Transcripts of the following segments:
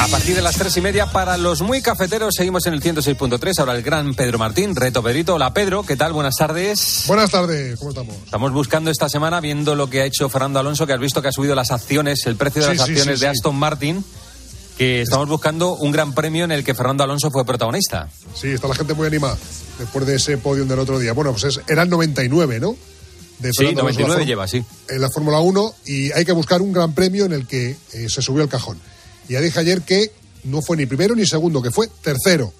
A partir de las tres y media, para los muy cafeteros, seguimos en el 106.3. Ahora el gran Pedro Martín, reto Pedrito. Hola Pedro, ¿qué tal? Buenas tardes. Buenas tardes, ¿cómo estamos? Estamos buscando esta semana, viendo lo que ha hecho Fernando Alonso, que has visto que ha subido las acciones, el precio de Sí, las sí, acciones sí, de. Aston Martin, que estamos buscando un gran premio en el que Fernando Alonso fue protagonista. Sí, está la gente muy animada después de ese podio del otro día. Bueno, pues es, era el 99, ¿no? De Sí, Fernando Alonso, 99 la lleva, sí. En la Fórmula 1 y hay que buscar un gran premio en el que eh, se subió el cajón. Y ya dije ayer que no fue ni primero ni segundo, que fue tercero.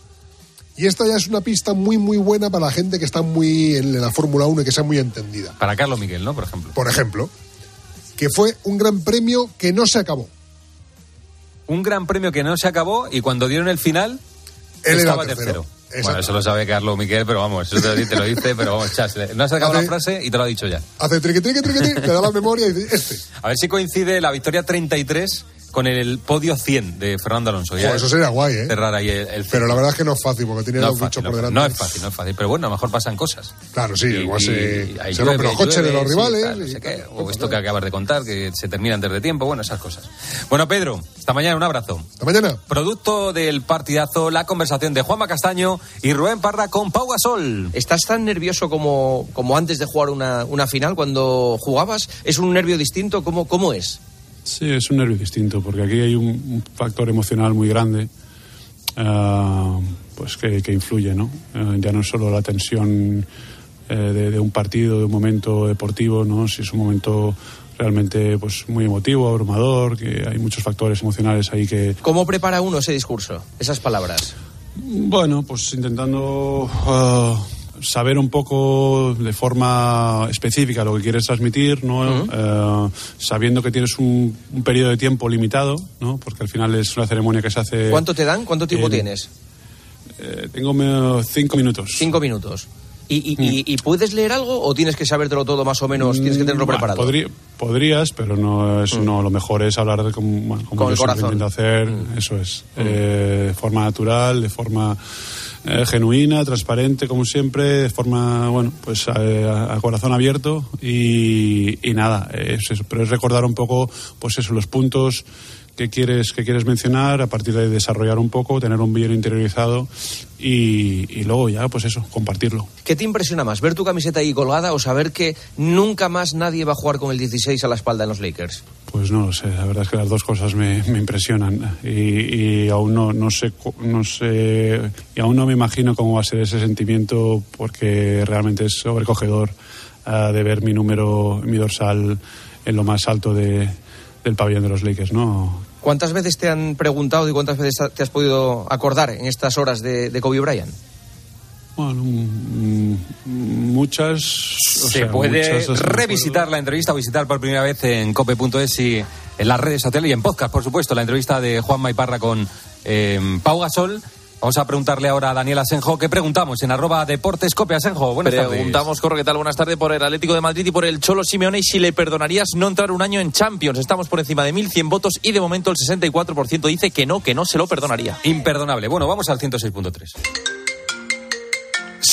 Y esta ya es una pista muy, muy buena para la gente que está muy en la Fórmula 1 y que sea muy entendida. Para Carlos Miguel, ¿no? Por ejemplo. Por ejemplo, que fue un gran premio que no se acabó. Un gran premio que no se acabó y cuando dieron el final, Él era estaba tercero. Bueno, eso lo sabe Carlos Miguel, pero vamos, eso te lo, dice- te lo dice, pero vamos, chas, no has sacado Hace- la frase y te lo ha dicho ya. Hace triqui, triqui, triqui, le da la memoria y dice, este. A ver si coincide la victoria 33 con el podio 100 de Fernando Alonso. Ya Joder, eso sería guay, ¿eh? cerrar ahí el, el Pero la verdad es que no es fácil porque tiene no bichos no, por delante. no es fácil, no es fácil. Pero bueno, a lo mejor pasan cosas. Claro, sí, igual se, ahí se rompen los coches de los sí, rivales. tal, no y sé qué, tal, o esto que acabas de contar, que se termina antes de tiempo, bueno, esas cosas. Bueno, Pedro, hasta mañana, un abrazo. Hasta mañana. Producto del partidazo, la conversación de Juanma Castaño y Rubén Parra con Pau Gasol. ¿Estás tan nervioso como, como antes de jugar una, una final cuando jugabas? ¿Es un nervio distinto? ¿Cómo, cómo es? Sí, es un nervio distinto, porque aquí hay un, factor emocional muy grande ah, pues que, que influye, ¿no? Eh, ya no es solo la tensión eh, de, de un partido, de un momento deportivo, ¿no? Si es un momento realmente pues muy emotivo, abrumador, que hay muchos factores emocionales ahí que, ¿Cómo prepara uno ese discurso, esas palabras? bueno, pues intentando ah, saber un poco de forma específica lo que quieres transmitir, ¿no? Eh, sabiendo que tienes un, un periodo de tiempo limitado, ¿no? Porque al final es una ceremonia que se hace. ¿Cuánto te dan? ¿Cuánto tiempo Eh, tienes? eh, tengo cinco minutos. Cinco minutos. ¿Y, y- y- y puedes leer algo o tienes que sabértelo todo más o menos? ¿Tienes que tenerlo Mm, Bueno, preparado? podría- podrías, pero no es no lo mejor es hablar de como, bueno, como Con yo el corazón. intento hacer, eso es, eh, de forma natural, de forma eh, genuina, transparente, como siempre, de forma, bueno, pues eh, a, corazón abierto y, y nada, es eso, pero es recordar un poco, pues eso, los puntos que quieres que quieres mencionar, a partir de ahí desarrollar un poco, tener un bien interiorizado y, y luego ya, pues eso, compartirlo. ¿Qué te impresiona más? ¿Ver tu camiseta ahí colgada o saber que nunca más nadie va a jugar con el 16 a la espalda en los Lakers? Pues no lo sé, la verdad es que las dos cosas me, me impresionan y, y aún no, no sé no sé y aún no me imagino cómo va a ser ese sentimiento porque realmente es sobrecogedor ah, de ver mi número, mi dorsal en lo más alto de, del pabellón de los Lakers, ¿no? ¿Cuántas veces te han preguntado y cuántas veces te has podido acordar en estas horas de, de Kobe Bryant? Bueno, mm, muchas. o Se sea, puede muchas, revisitar la entrevista o visitar por primera vez en cope.es y en las redes sociales y en podcast, por supuesto, la entrevista de Juan Maiparra con eh, Pau Gasol. Vamos a preguntarle ahora a Daniel Asenjo. ¿Qué preguntamos? En arroba deportes cope Asenjo. Buenas tardes. Preguntamos, Corro, ¿qué tal? Buenas tardes por el Atlético de Madrid y por el Cholo Simeone y si le perdonarías no entrar un año en Champions. Estamos por encima de 1.100 votos y de momento el 64% dice que no, que no se lo perdonaría. Imperdonable. Bueno, vamos al 106.3.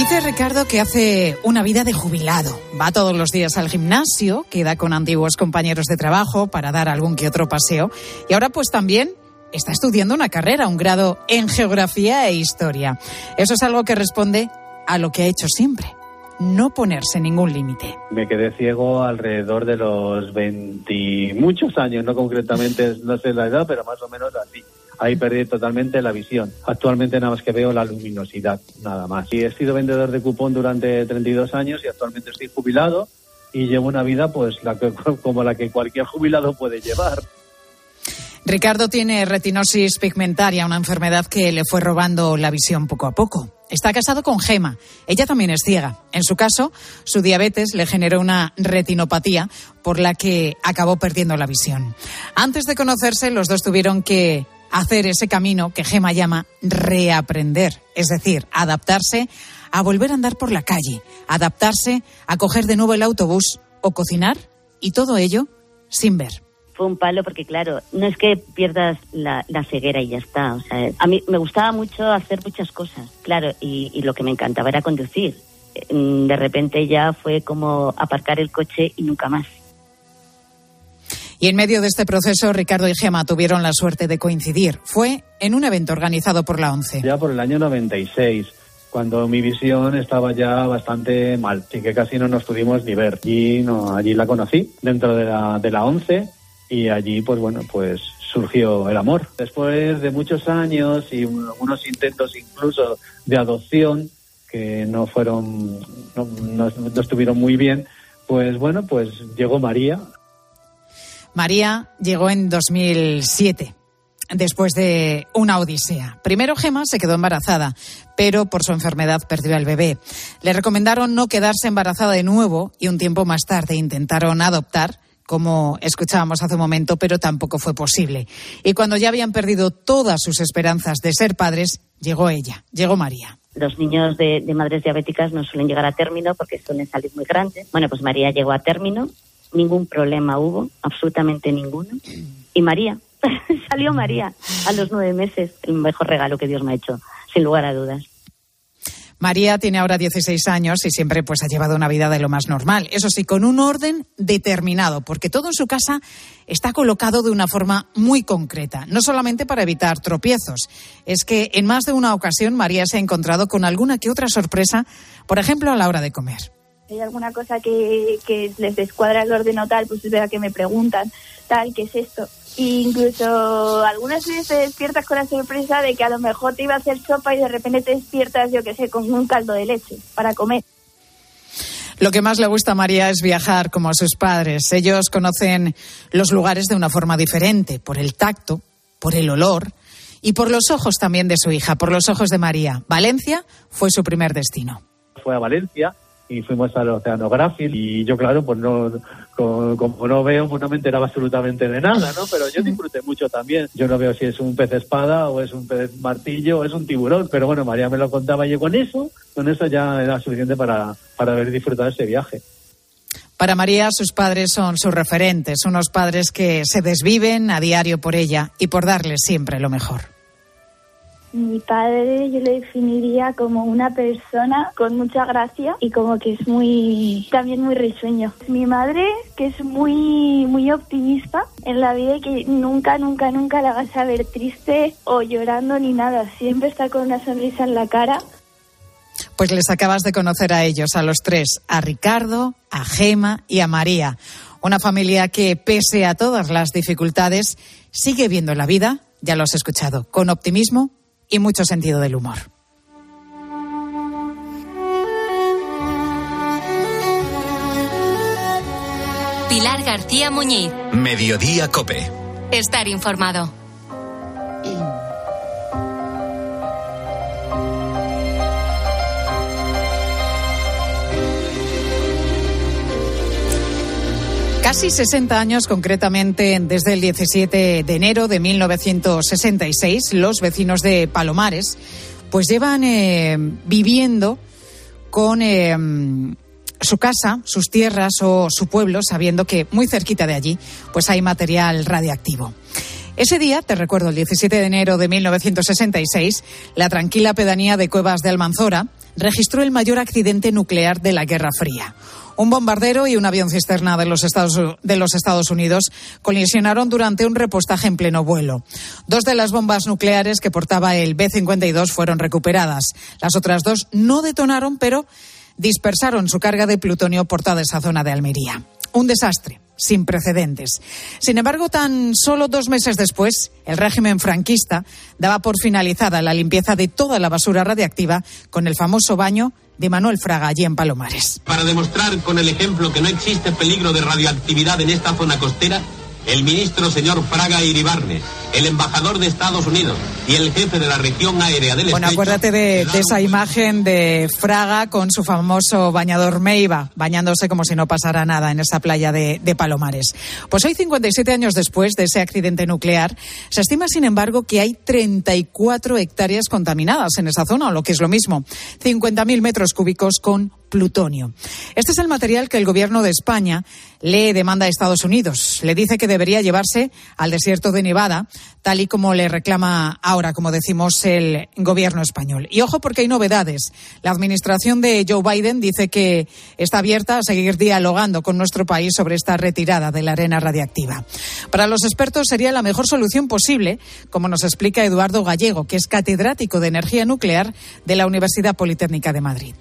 Dice Ricardo que hace una vida de jubilado. Va todos los días al gimnasio, queda con antiguos compañeros de trabajo para dar algún que otro paseo. Y ahora pues también está estudiando una carrera, un grado en geografía e historia. Eso es algo que responde a lo que ha hecho siempre. No ponerse ningún límite. Me quedé ciego alrededor de los 20 muchos años, no concretamente, no sé la edad, pero más o menos así ahí perdí totalmente la visión. Actualmente nada más que veo la luminosidad, nada más. Y he sido vendedor de cupón durante 32 años y actualmente estoy jubilado y llevo una vida pues la como la que cualquier jubilado puede llevar. Ricardo tiene retinosis pigmentaria, una enfermedad que le fue robando la visión poco a poco. Está casado con Gema. Ella también es ciega. En su caso, su diabetes le generó una retinopatía por la que acabó perdiendo la visión. Antes de conocerse, los dos tuvieron que hacer ese camino que Gema llama reaprender, es decir, adaptarse a volver a andar por la calle, adaptarse a coger de nuevo el autobús o cocinar y todo ello sin ver. Fue un palo porque, claro, no es que pierdas la, ceguera y ya está. O sea, a mí me gustaba mucho hacer muchas cosas, claro, y, y lo que me encantaba era conducir. De repente ya fue como aparcar el coche y nunca más. Y en medio de este proceso, Ricardo y Gema tuvieron la suerte de coincidir. Fue en un evento organizado por la ONCE. Ya por el año 96 cuando mi visión estaba ya bastante mal, y que casi no nos pudimos ni ver. Y no, allí la conocí dentro de la, de la ONCE y allí pues bueno, pues surgió el amor. Después de muchos años y unos intentos incluso de adopción que no fueron, no, no estuvieron muy bien, pues bueno, pues llegó María María llegó en 2007 después de una odisea. Primero Gema se quedó embarazada, pero por su enfermedad perdió al bebé. Le recomendaron no quedarse embarazada de nuevo y un tiempo más tarde intentaron adoptar, como escuchábamos hace un momento, pero tampoco fue posible. Y cuando ya habían perdido todas sus esperanzas de ser padres, llegó ella, llegó María. Los niños de, de madres diabéticas no suelen llegar a término porque suelen salir muy grandes. Bueno, pues María llegó a término ningún problema hubo, absolutamente ninguno. Y María, salió María a los nueve meses, el mejor regalo que Dios me ha hecho, sin lugar a dudas. María tiene ahora 16 años y siempre pues ha llevado una vida de lo más normal. Eso sí, con un orden determinado, porque todo en su casa está colocado de una forma muy concreta, no solamente para evitar tropiezos. Es que en más de una ocasión María se ha encontrado con alguna que otra sorpresa, por ejemplo, a la hora de comer hay alguna cosa que, que les descuadra el orden o tal, pues es verdad que me preguntan, tal, ¿qué es esto? E incluso algunas veces te despiertas con la sorpresa de que a lo mejor te iba a hacer sopa y de repente te despiertas, yo qué sé, con un caldo de leche para comer. Lo que más le gusta a María es viajar como a sus padres. Ellos conocen los lugares de una forma diferente, por el tacto, por el olor y por los ojos también de su hija, por los ojos de María. Valencia fue su primer destino. Fue a Valencia y fuimos al oceanográfico y yo claro pues no como, no veo pues no me enteraba absolutamente de nada no pero yo disfruté mucho también. Yo no veo si es un pez espada o es un pez martillo o es un tiburón pero bueno María me lo contaba y con eso con eso ya era suficiente para para haber disfrutado ese viaje para María, sus padres son sus referentes, unos padres que se desviven a diario por ella y por darle siempre lo mejor. Mi padre yo le definiría como una persona con mucha gracia y como que es muy también muy risueño. Mi madre que es muy muy optimista en la vida y que nunca nunca nunca la vas a ver triste o llorando ni nada, siempre está con una sonrisa en la cara. Pues les acabas de conocer a ellos, a los tres, a Ricardo, a Gema y a María. Una familia que, pese a todas las dificultades, sigue viendo la vida, ya lo has escuchado, con optimismo y mucho sentido del humor. Pilar García Muñiz. Mediodía Cope. Estar informado. Casi 60 años, concretamente desde el 17 de enero de 1966, los vecinos de Palomares pues llevan eh, viviendo con eh, su casa, sus tierras o su pueblo, sabiendo que muy cerquita de allí pues hay material radiactivo. Ese día, te recuerdo, el 17 de enero de 1966, la tranquila pedanía de Cuevas de Almanzora registró el mayor accidente nuclear de la Guerra Fría. Un bombardero y un avión cisterna de los, Estados, Unidos colisionaron durante un repostaje en pleno vuelo. Dos de las bombas nucleares que portaba el B-52 fueron recuperadas. Las otras dos no detonaron, pero dispersaron su carga de plutonio por toda esa zona de Almería. Un desastre sin precedentes. Sin embargo, tan solo dos meses después, el régimen franquista daba por finalizada la limpieza de toda la basura radiactiva con el famoso baño de Manuel Fraga allí en Palomares. Para demostrar con el ejemplo que no existe peligro de radioactividad en esta zona costera, el ministro señor Fraga Iribarne, el embajador de Estados Unidos y el jefe de la región aérea del Bueno, acuérdate de, de, esa imagen de Fraga con su famoso bañador Meiva, bañándose como si no pasara nada en esa playa de, de, Palomares. Pues hoy, 57 años después de ese accidente nuclear, se estima, sin embargo, que hay 34 hectáreas contaminadas en esa zona, o lo que es lo mismo, 50.000 metros cúbicos con plutonio. Este es el material que el gobierno de España le demanda a Estados Unidos. Le dice que debería llevarse al desierto de Nevada, tal y como le reclama ahora, como decimos, el gobierno español. Y ojo porque hay novedades. La administración de Joe Biden dice que está abierta a seguir dialogando con nuestro país sobre esta retirada de la arena radiactiva. Para los expertos sería la mejor solución posible, como nos explica Eduardo Gallego, que es catedrático de energía nuclear de la Universidad Politécnica de Madrid.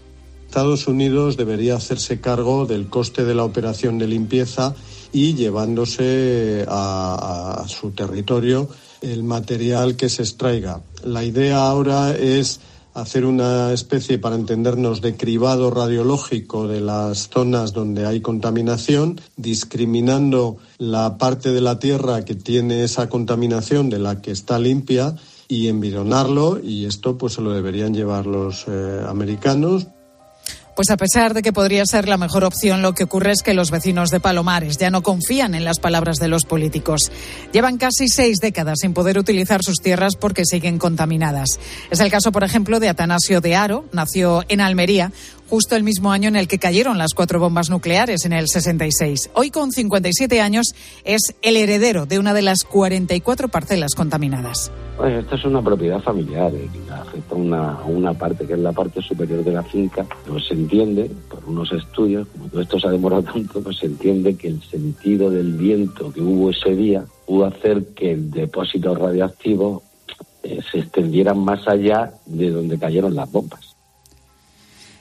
Estados Unidos debería hacerse cargo del coste de la operación de limpieza y llevándose a, su territorio el material que se extraiga. La idea ahora es hacer una especie, para entendernos, de cribado radiológico de las zonas donde hay contaminación, discriminando la parte de la Tierra que tiene esa contaminación de la que está limpia y envidonarlo y esto pues se lo deberían llevar los eh, americanos pues a pesar de que podría ser la mejor opción, lo que ocurre es que los vecinos de Palomares ya no confían en las palabras de los políticos. Llevan casi seis décadas sin poder utilizar sus tierras porque siguen contaminadas. Es el caso, por ejemplo, de Atanasio de Aro, nació en Almería, justo el mismo año en el que cayeron las cuatro bombas nucleares en el 66. Hoy, con 57 años, es el heredero de una de las 44 parcelas contaminadas. Pues esta es una propiedad familiar eh, afecta una, una parte que es la parte superior de la finca. Pues se entiende, por unos estudios, como todo esto se ha demorado tanto, pues se entiende que el sentido del viento que hubo ese día pudo hacer que el depósito radioactivo eh, se extendiera más allá de donde cayeron las bombas.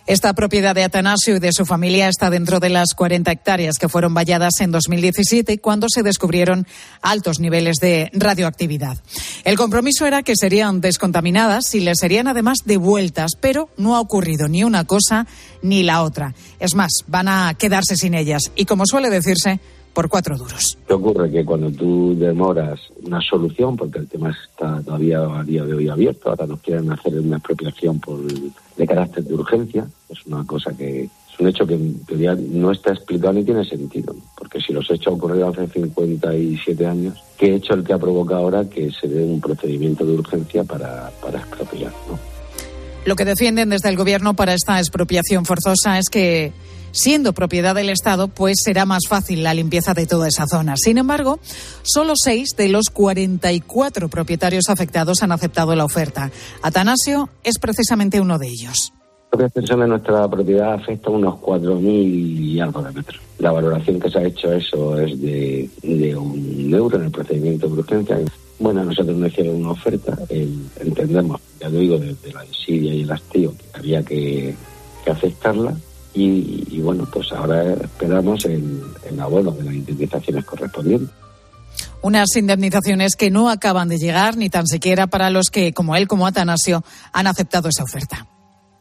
Esta propiedad de Atanasio y de su familia está dentro de las 40 hectáreas que fueron valladas en 2017 cuando se descubrieron altos niveles de radioactividad. El compromiso era que serían descontaminadas y les serían además devueltas, pero no ha ocurrido ni una cosa ni la otra. Es más, van a quedarse sin ellas y, como suele decirse, por cuatro duros. ¿Qué ocurre? Que cuando tú demoras una solución, porque el tema está todavía a día de hoy abierto, ahora nos quieren hacer una expropiación por, de carácter de urgencia, es una cosa que es un hecho que en teoría no está explicado ni tiene sentido, porque si los hechos ocurrieron hace 57 años, ¿qué hecho el que ha provocado ahora que se dé un procedimiento de urgencia para, para expropiar? ¿no? Lo que defienden desde el Gobierno para esta expropiación forzosa es que siendo propiedad del Estado, pues será más fácil la limpieza de toda esa zona. Sin embargo, solo seis de los 44 propietarios afectados han aceptado la oferta. Atanasio es precisamente uno de ellos. Extensión de nuestra propiedad afecta a unos 4.000 y algo de metros. La valoración que se ha hecho eso es de, de un euro en el procedimiento de urgencia. Bueno, nosotros nos hicieron una oferta, el, entendemos, ya lo digo, desde la desidia y el hastío, que había que, que aceptarla y, y, bueno, pues ahora esperamos el, el abono de las indemnizaciones correspondientes. Unas indemnizaciones que no acaban de llegar ni tan siquiera para los que, como él, como Atanasio, han aceptado esa oferta.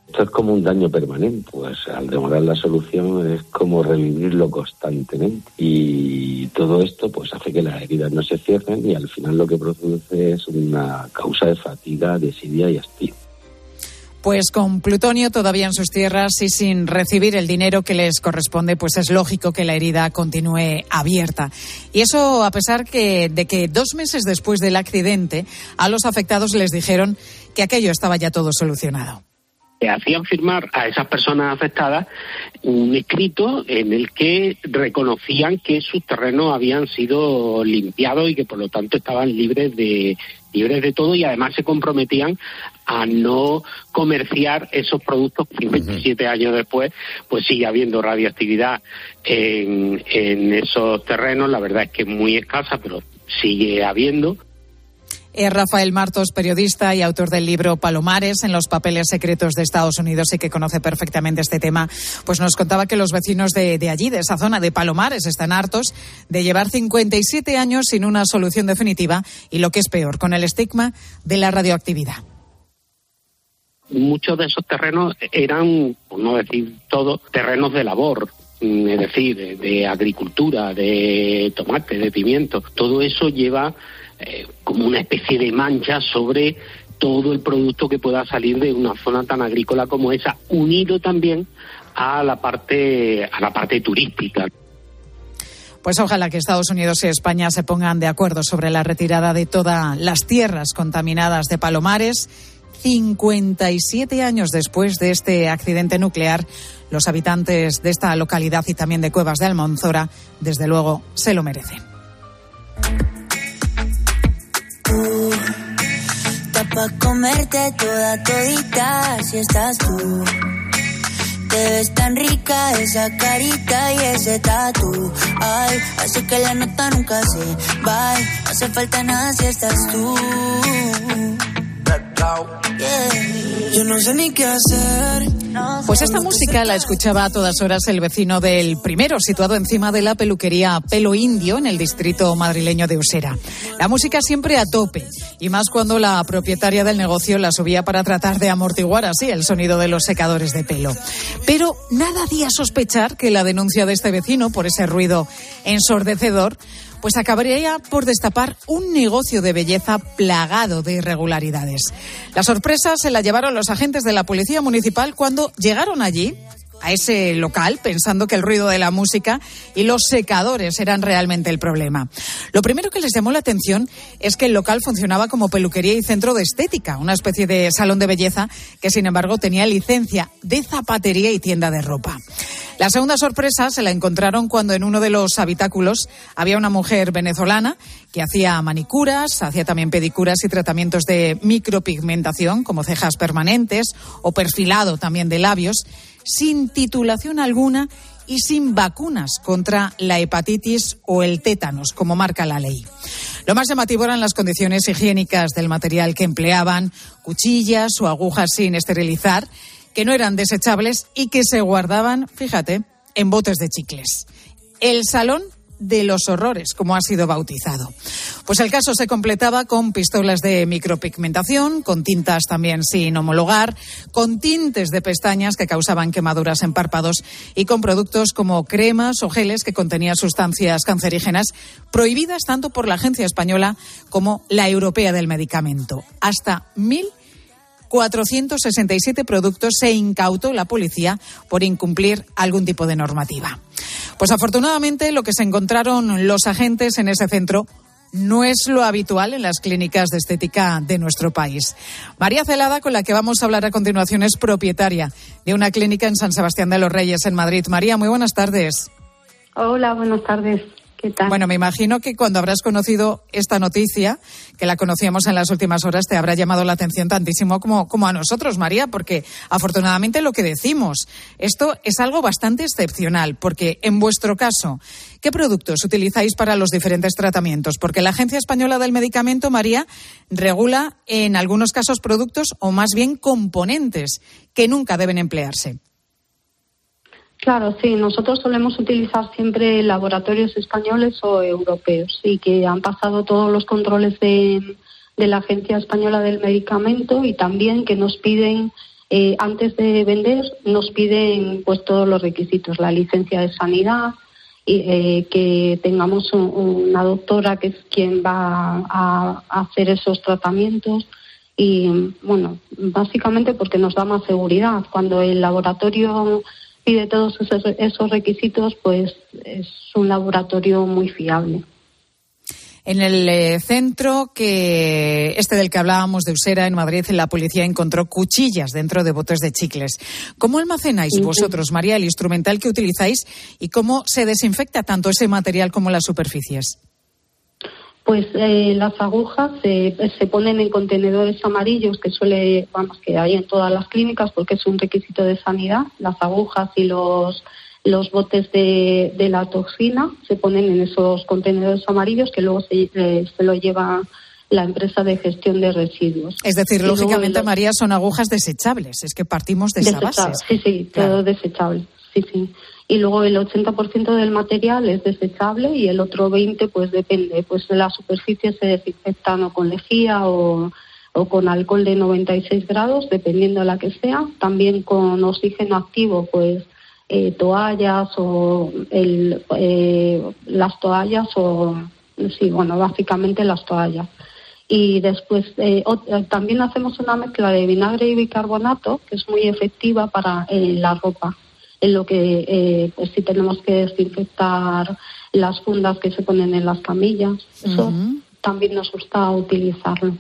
Esto es como un daño permanente, pues al demorar la solución es como revivirlo constantemente y todo esto pues hace que las heridas no se cierren y al final lo que produce es una causa de fatiga, desidia y hastío. Pues con plutonio todavía en sus tierras y sin recibir el dinero que les corresponde, pues es lógico que la herida continúe abierta. Y eso a pesar de que dos meses después del accidente a los afectados les dijeron que aquello estaba ya todo solucionado hacían firmar a esas personas afectadas un escrito en el que reconocían que sus terrenos habían sido limpiados y que por lo tanto estaban libres de libres de todo y además se comprometían a no comerciar esos productos que 27 años después pues sigue habiendo radioactividad en, en esos terrenos. La verdad es que es muy escasa pero sigue habiendo. Es Rafael Martos, periodista y autor del libro Palomares en los papeles secretos de Estados Unidos y que conoce perfectamente este tema, pues nos contaba que los vecinos de, de allí, de esa zona de Palomares, están hartos de llevar 57 años sin una solución definitiva y lo que es peor, con el estigma de la radioactividad muchos de esos terrenos eran, por no decir todo, terrenos de labor, mm, es decir, de, de, agricultura, de tomate, de pimiento. Todo eso lleva eh, como una especie de mancha sobre todo el producto que pueda salir de una zona tan agrícola como esa, unido también a la parte a la parte turística. Pues ojalá que Estados Unidos y España se pongan de acuerdo sobre la retirada de todas las tierras contaminadas de Palomares. 57 años después de este accidente nuclear, los habitantes de esta localidad y también de Cuevas de Almonzora, desde luego, se lo merecen. pa' comerte toda todita si estás tú. Te ves tan rica esa carita y ese tatu. Ay, así que la nota nunca se va. No hace falta nada si estás tú. Yo no sé ni qué hacer. Pues esta música la escuchaba a todas horas el vecino del primero, situado encima de la peluquería Pelo Indio en el distrito madrileño de Usera. La música siempre a tope, y más cuando la propietaria del negocio la subía para tratar de amortiguar así el sonido de los secadores de pelo. Pero nada hacía sospechar que la denuncia de este vecino por ese ruido ensordecedor pues acabaría por destapar un negocio de belleza plagado de irregularidades. La sorpresa se la llevaron los agentes de la Policía Municipal cuando llegaron allí a ese local pensando que el ruido de la música y los secadores eran realmente el problema. Lo primero que les llamó la atención es que el local funcionaba como peluquería y centro de estética, una especie de salón de belleza que sin embargo tenía licencia de zapatería y tienda de ropa. La segunda sorpresa se la encontraron cuando en uno de los habitáculos había una mujer venezolana que hacía manicuras, hacía también pedicuras y tratamientos de micropigmentación como cejas permanentes o perfilado también de labios sin titulación alguna y sin vacunas contra la hepatitis o el tétanos, como marca la ley. Lo más llamativo eran las condiciones higiénicas del material que empleaban, cuchillas o agujas sin esterilizar, que no eran desechables y que se guardaban, fíjate, en botes de chicles. El salón de los horrores, como ha sido bautizado. Pues el caso se completaba con pistolas de micropigmentación, con tintas también sin homologar, con tintes de pestañas que causaban quemaduras en párpados y con productos como cremas o geles que contenían sustancias cancerígenas prohibidas tanto por la Agencia Española como la Europea del Medicamento. Hasta mil 467 productos se incautó la policía por incumplir algún tipo de normativa. Pues afortunadamente lo que se encontraron los agentes en ese centro no es lo habitual en las clínicas de estética de nuestro país. María Celada, con la que vamos a hablar a continuación, es propietaria de una clínica en San Sebastián de los Reyes, en Madrid. María, muy buenas tardes. Hola, buenas tardes. Bueno, me imagino que cuando habrás conocido esta noticia, que la conocíamos en las últimas horas, te habrá llamado la atención tantísimo como, como a nosotros, María, porque afortunadamente lo que decimos, esto es algo bastante excepcional, porque en vuestro caso, ¿qué productos utilizáis para los diferentes tratamientos? Porque la Agencia Española del Medicamento, María, regula en algunos casos productos o más bien componentes que nunca deben emplearse. Claro, sí, nosotros solemos utilizar siempre laboratorios españoles o europeos y que han pasado todos los controles de, la Agencia Española del Medicamento y también que nos piden, eh, antes de vender, nos piden pues todos los requisitos, la licencia de sanidad, eh, que tengamos una doctora que es quien va a, hacer esos tratamientos Y bueno, básicamente porque nos da más seguridad. Cuando el laboratorio pide todos esos, esos requisitos, pues es un laboratorio muy fiable. En el eh, centro que este del que hablábamos de Usera en Madrid, la policía encontró cuchillas dentro de botes de chicles. ¿Cómo almacenáis vosotros, María, el instrumental que utilizáis y cómo se desinfecta tanto ese material como las superficies? Pues eh, las agujas se, se ponen en contenedores amarillos que suele, vamos, que hay en todas las clínicas porque es un requisito de sanidad. Las agujas y los los botes de, de la toxina se ponen en esos contenedores amarillos que luego se, eh, se lo lleva la empresa de gestión de residuos. Es decir, Y lógicamente, los- María, son agujas desechables. Es que partimos de esa base. Sí, sí, todo desechable. Y luego el 80% del material es desechable y el otro 20% pues depende. Pues las superficies se desinfectan o con lejía o, o con alcohol de 96 grados, dependiendo de la que sea. También con oxígeno activo, pues eh, toallas o eh, las toallas o, sí, bueno, básicamente las toallas. Y después eh, también hacemos una mezcla de vinagre y bicarbonato que es muy efectiva para la ropa. En lo que, eh, pues si tenemos que desinfectar las fundas que se ponen en las camillas, eso también nos gusta utilizarlo.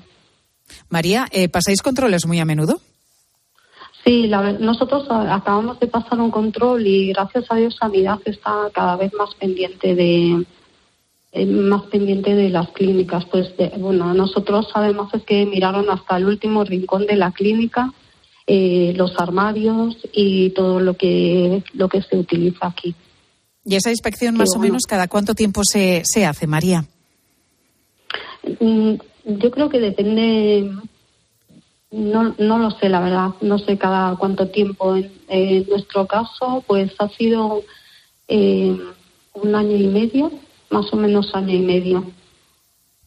María, eh, ¿pasáis controles muy a menudo? Sí, la nosotros acabamos de pasar un control y gracias a Dios Sanidad está cada vez más pendiente de eh, más pendiente de las clínicas. Pues de- bueno, nosotros además es que miraron hasta el último rincón de la clínica, eh, los armarios y todo lo que lo que se utiliza aquí. ¿Y esa inspección más o menos cada cuánto tiempo se, se hace, María? Mm, Yo creo que depende, no, no lo sé, la verdad, no sé cada cuánto tiempo. En, en nuestro caso, pues ha sido eh, un año y medio, más o menos año y medio.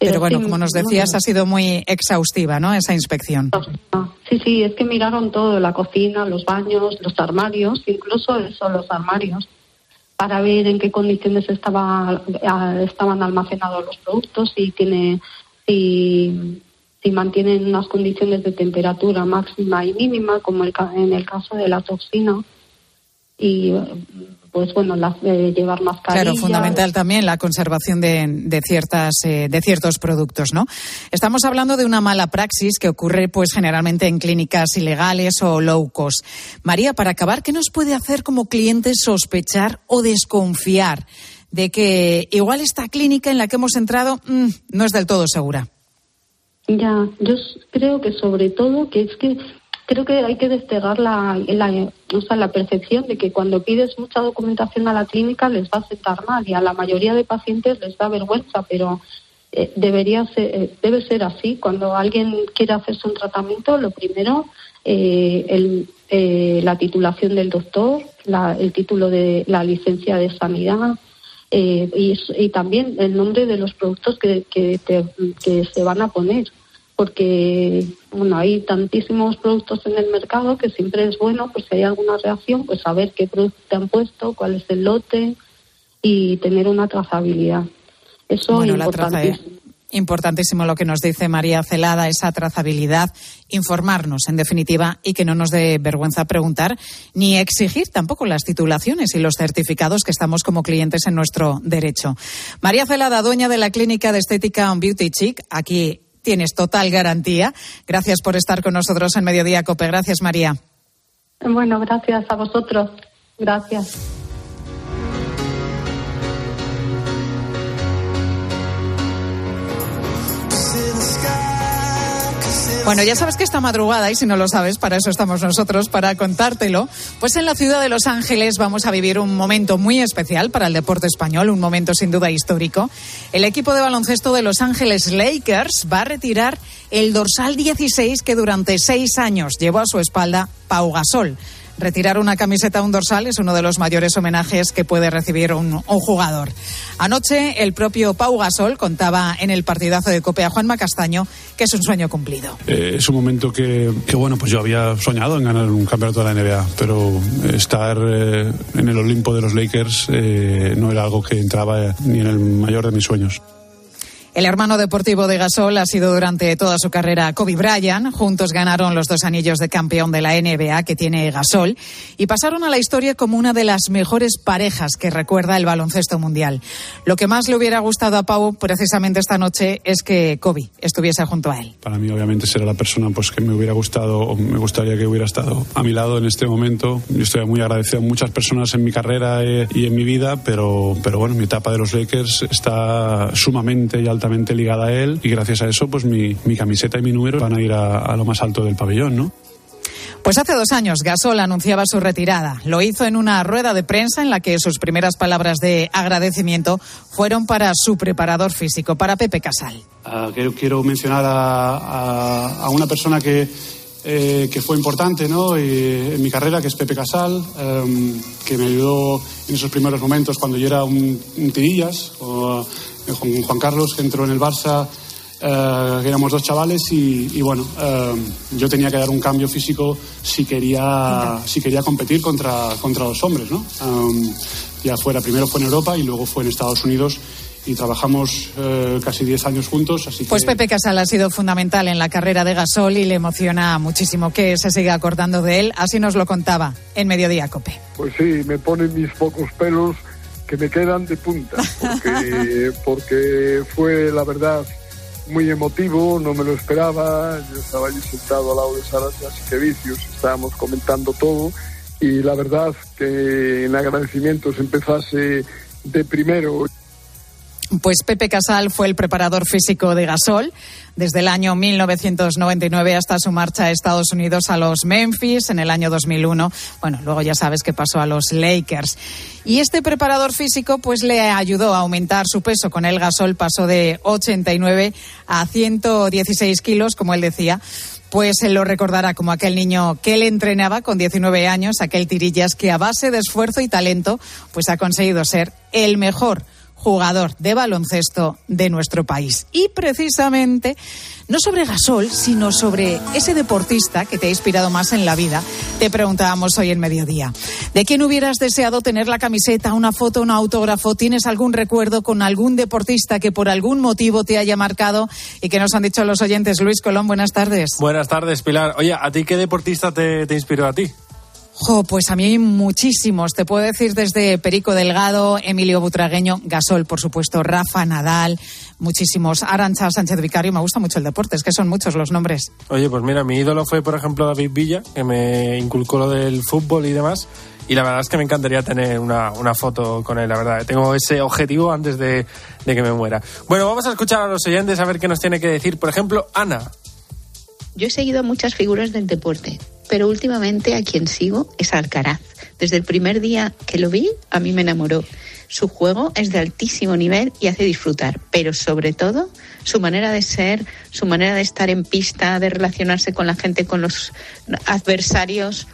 Pero, bueno, como nos decías, ha sido muy exhaustiva, ¿no? Esa inspección. Sí, sí, es que miraron todo, la cocina, los baños, los armarios, incluso eso, los armarios, para ver en qué condiciones estaba, estaban almacenados los productos, si tiene, si, si mantienen unas condiciones de temperatura máxima y mínima, como el en el caso de la toxina. Y pues bueno, las, eh, llevar mascarillas. Claro, fundamental también la conservación de, de ciertas eh, de ciertos productos, ¿no? Estamos hablando de una mala praxis que ocurre, pues, generalmente en clínicas ilegales o low cost. María, para acabar, ¿qué nos puede hacer como clientes sospechar o desconfiar de que igual esta clínica en la que hemos entrado mm, no es del todo segura? Ya, yo creo que sobre todo que es que creo que hay que despegar la, la, o sea, la percepción de que cuando pides mucha documentación a la clínica les va a sentar mal y a la mayoría de pacientes les da vergüenza, pero eh, debería ser, eh, debe ser así. Cuando alguien quiere hacerse un tratamiento, lo primero, eh, el, la titulación del doctor, la- el título de la licencia de sanidad, y, también el nombre de los productos que, que se van a poner porque bueno hay tantísimos productos en el mercado que siempre es bueno pues si hay alguna reacción pues saber qué producto te han puesto cuál es el lote y tener una trazabilidad eso Bueno, es importantísimo Importantísimo lo que nos dice María Celada, esa trazabilidad, informarnos en definitiva y que no nos dé vergüenza preguntar ni exigir tampoco las titulaciones y los certificados que estamos como clientes en nuestro derecho. María Celada, dueña de la clínica de estética On Beauty Chic, aquí tienes total garantía. Gracias por estar con nosotros en Mediodía Cope. Gracias, María. bueno gracias a vosotros gracias Bueno, ya sabes que esta madrugada, y si no lo sabes, para eso estamos nosotros, para contártelo, pues en la ciudad de Los Ángeles vamos a vivir un momento muy especial para el deporte español, un momento sin duda histórico. El equipo de baloncesto de Los Ángeles Lakers va a retirar el dorsal 16 que durante seis años llevó a su espalda Pau Gasol. Retirar una camiseta a un dorsal es uno de los mayores homenajes que puede recibir un, jugador. Anoche el propio Pau Gasol contaba en el partidazo de Copea Juanma Castaño que es un sueño cumplido. Eh, es un momento que, bueno, pues yo había soñado en ganar un campeonato de la NBA, pero estar eh, en el Olimpo de los Lakers eh, no era algo que entraba ni en el mayor de mis sueños. El hermano deportivo de Gasol ha sido durante toda su carrera Kobe Bryant. Juntos ganaron los dos anillos de campeón de la NBA que tiene Gasol y pasaron a la historia como una de las mejores parejas que recuerda el baloncesto mundial. Lo que más le hubiera gustado a Pau precisamente esta noche es que Kobe estuviese junto a él. Para mí, obviamente, será la persona pues, que me hubiera gustado o me gustaría que hubiera estado a mi lado en este momento. Yo estoy muy agradecido a muchas personas en mi carrera eh, y en mi vida, pero, pero bueno, mi etapa de los Lakers está sumamente y altamente ligada a él y gracias a eso pues mi, mi camiseta y mi número van a ir a, a lo más alto del pabellón, ¿no? Pues hace dos años Gasol anunciaba su retirada. Lo hizo en una rueda de prensa en la que sus primeras palabras de agradecimiento fueron para su preparador físico, para Pepe Casal. Uh, quiero, quiero, mencionar a, a, a una persona que, eh, que fue importante ¿no? y, en mi carrera, que es Pepe Casal, um, que me ayudó en esos primeros momentos cuando yo era un, un tirillas, o, con Juan Carlos, que entró en el Barça. Que éramos dos chavales y, y bueno, uh, yo tenía que dar un cambio físico si quería, si quería competir contra, contra los hombres, ¿no? Um, ya fuera, primero fue en Europa y luego fue en Estados Unidos y trabajamos casi 10 años juntos. Así pues que... Pepe Casal ha sido fundamental en la carrera de Gasol y le emociona muchísimo que se siga acordando de él. Así nos lo contaba en Mediodía Cope. Pues sí, me ponen mis pocos pelos que me quedan de punta, porque, porque fue la verdad muy emotivo, no me lo esperaba, yo estaba allí sentado al lado de Sara Jasquevicius, estábamos comentando todo y la verdad que en agradecimientos empezase de primero. Pues Pepe Casal fue el preparador físico de Gasol desde el año 1999 hasta su marcha a Estados Unidos a los Memphis en el año 2001. Bueno, luego ya sabes que pasó a los Lakers. Y este preparador físico pues le ayudó a aumentar su peso. Con el Gasol pasó de 89 a 116 kilos, como él decía pues él lo recordará como aquel niño que él entrenaba con 19 años, aquel tirillas que a base de esfuerzo y talento pues ha conseguido ser el mejor jugador de baloncesto de nuestro país. Y precisamente, no sobre Gasol, sino sobre ese deportista que te ha inspirado más en la vida, te preguntábamos hoy en mediodía. ¿De quién hubieras deseado tener la camiseta, una foto, un autógrafo? ¿Tienes algún recuerdo con algún deportista que por algún motivo te haya marcado y que nos han dicho los oyentes? Luis Colón, buenas tardes. Buenas tardes, Pilar. Oye, ¿a ti qué deportista te, te inspiró a ti? Pues a mí muchísimos. Te puedo decir desde Perico Delgado, Emilio Butragueño, Gasol, por supuesto, Rafa Nadal, muchísimos. Arancha Sánchez Vicario, me gusta mucho el deporte, es que son muchos los nombres. Oye, pues mira, mi ídolo fue, por ejemplo, David Villa, que me inculcó lo del fútbol y demás. Y la verdad es que me encantaría tener una, una foto con él, la verdad. Tengo ese objetivo antes de, de que me muera. Bueno, vamos a escuchar a los oyentes a ver qué nos tiene que decir. Por ejemplo, Ana. Yo he seguido a muchas figuras del deporte, pero últimamente a quien sigo es Alcaraz. Desde el primer día que lo vi, a mí me enamoró. Su juego es de altísimo nivel y hace disfrutar, pero sobre todo su manera de ser, su manera de estar en pista, de relacionarse con la gente, con los adversarios,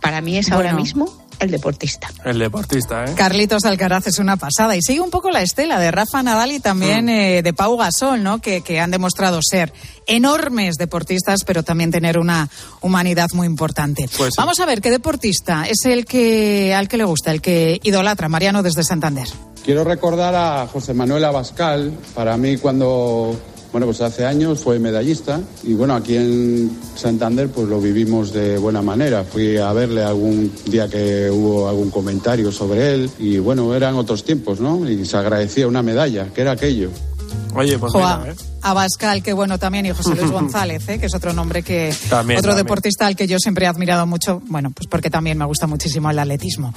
para mí es ahora Bueno. mismo el deportista. El deportista, ¿eh? Carlitos Alcaraz es una pasada y sigue un poco la estela de Rafa Nadal y también eh, de Pau Gasol, ¿no? Que, que han demostrado ser enormes deportistas, pero también tener una humanidad muy importante. Pues sí. Vamos a ver qué deportista es el que al que le gusta, el que idolatra Mariano desde Santander. Quiero recordar a José Manuel Abascal. Para mí, cuando, bueno, pues hace años fue medallista y bueno, aquí en Santander pues lo vivimos de buena manera. Fui a verle algún día que hubo algún comentario sobre él y bueno, eran otros tiempos, ¿no? Y se agradecía una medalla, que era aquello. Oye, pues Joa, mira, ¿eh? Abascal, que bueno también, y José Luis González, ¿eh? que es otro nombre que. También, otro también. deportista al que yo siempre he admirado mucho, bueno, pues porque también me gusta muchísimo el atletismo.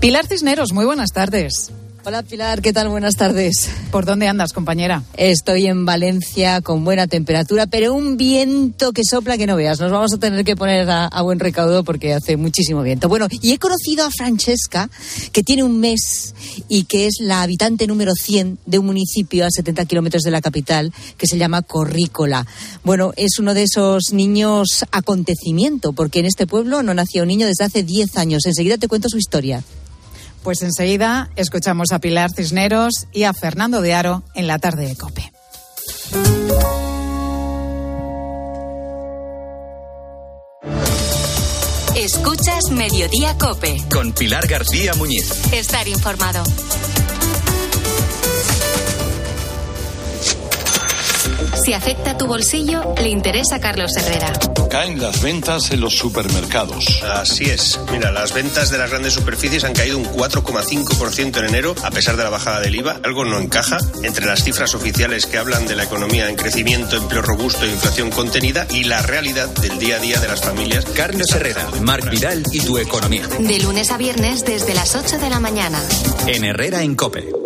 Pilar Cisneros, muy buenas tardes. Hola Pilar, ¿qué tal? Buenas tardes. ¿Por dónde andas, compañera? Estoy en Valencia con buena temperatura, pero un viento que sopla que no veas. Nos vamos a tener que poner a, a buen recaudo porque hace muchísimo viento. Bueno, y he conocido a Francesca, que tiene un mes y que es la habitante número 100 de un municipio a 70 kilómetros de la capital que se llama Corrícola. Bueno, es uno de esos niños acontecimiento, porque en este pueblo no nació un niño desde hace 10 años. Enseguida te cuento su historia. Pues enseguida escuchamos a Pilar Cisneros y a Fernando de Aro en la tarde de Cope. Escuchas Mediodía Cope. Con Pilar García Muñiz. Estar informado. Si afecta tu bolsillo, le interesa a Carlos Herrera. Caen las ventas en los supermercados. Así es. Mira, las ventas de las grandes superficies han caído un 4,5% en enero, a pesar de la bajada del IVA. Algo no encaja entre las cifras oficiales que hablan de la economía en crecimiento, empleo robusto e inflación contenida y la realidad del día a día de las familias. Carlos Herrera, Marc Vidal y tu economía. De lunes a viernes desde las 8 de la mañana. En Herrera en Cope.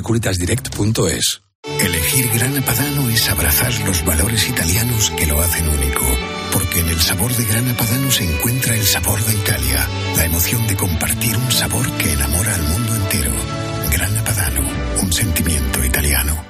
securitasdirect.es. Elegir Grana Padano es abrazar los valores italianos que lo hacen único. Porque en el sabor de Grana Padano se encuentra el sabor de Italia, la emoción de compartir un sabor que enamora al mundo entero. Grana Padano, un sentimiento italiano.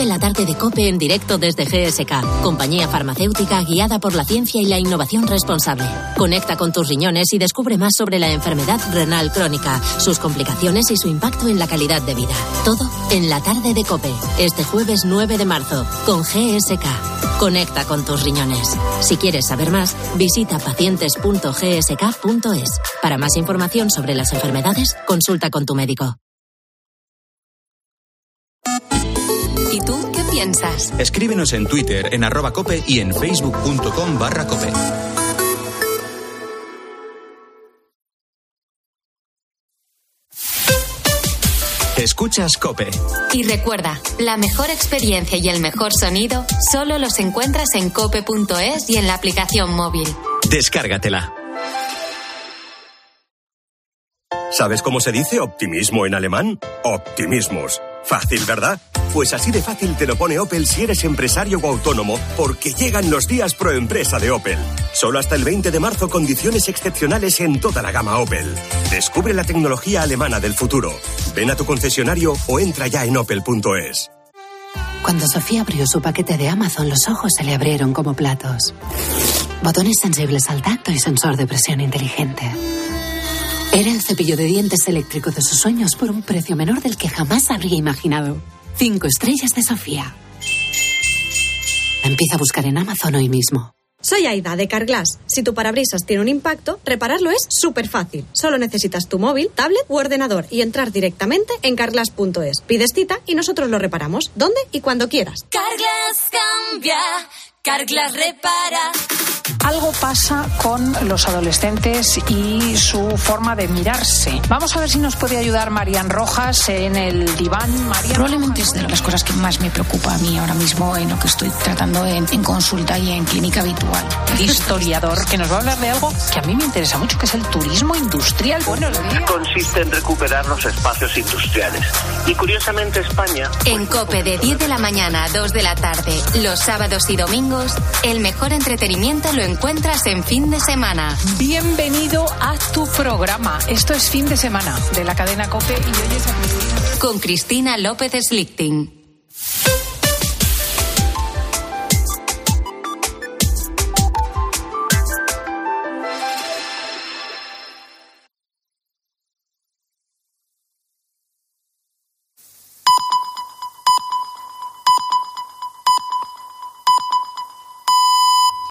la tarde de COPE en directo desde GSK, compañía farmacéutica guiada por la ciencia y la innovación responsable. Conecta con tus riñones y descubre más sobre la enfermedad renal crónica, sus complicaciones y su impacto en la calidad de vida. Todo en la tarde de COPE, este jueves 9 de marzo, con GSK. Conecta con tus riñones. Si quieres saber más, visita pacientes.gsk.es. Para más información sobre las enfermedades, consulta con tu médico. Piensas? Escríbenos en Twitter en arroba cope y en facebook.com barra cope. Escuchas Cope. Y recuerda, la mejor experiencia y el mejor sonido solo los encuentras en cope.es y en la aplicación móvil. Descárgatela. ¿Sabes cómo se dice optimismo en alemán? Optimismus. Fácil, ¿verdad? Pues así de fácil te lo pone Opel si eres empresario o autónomo, porque llegan los días pro empresa de Opel. Solo hasta el 20 de marzo condiciones excepcionales en toda la gama Opel. Descubre la tecnología alemana del futuro. Ven a tu concesionario o entra ya en opel.es. Cuando Sofía abrió su paquete de Amazon, los ojos se le abrieron como platos. Botones sensibles al tacto y sensor de presión inteligente. Era el cepillo de dientes eléctrico de sus sueños por un precio menor del que jamás habría imaginado. Cinco estrellas de Sofía. Empieza a buscar en Amazon hoy mismo. Soy Aida de Carglass. Si tu parabrisas tiene un impacto, repararlo es súper fácil. Solo necesitas tu móvil, tablet u ordenador y entrar directamente en carglass.es. Pides cita y nosotros lo reparamos. ¿Dónde y cuando quieras. Carglass cambia, Carglass repara. Algo pasa con los adolescentes y su forma de mirarse. Vamos a ver si nos puede ayudar Marian Rojas en el diván. Marian Probablemente es de las cosas que más me preocupa a mí ahora mismo en lo que estoy tratando en, en consulta y en clínica habitual. historiador que nos va a hablar de algo que a mí me interesa mucho, que es el turismo industrial. Buenos días. Consiste en recuperar los espacios industriales. Y curiosamente España... En COPE de 10 de la mañana a 2 de la tarde, los sábados y domingos, el mejor entretenimiento lo encuentras en fin de semana. Bienvenido a tu programa. Esto es fin de semana de la cadena COPE y hoy es Con Cristina López Slichting.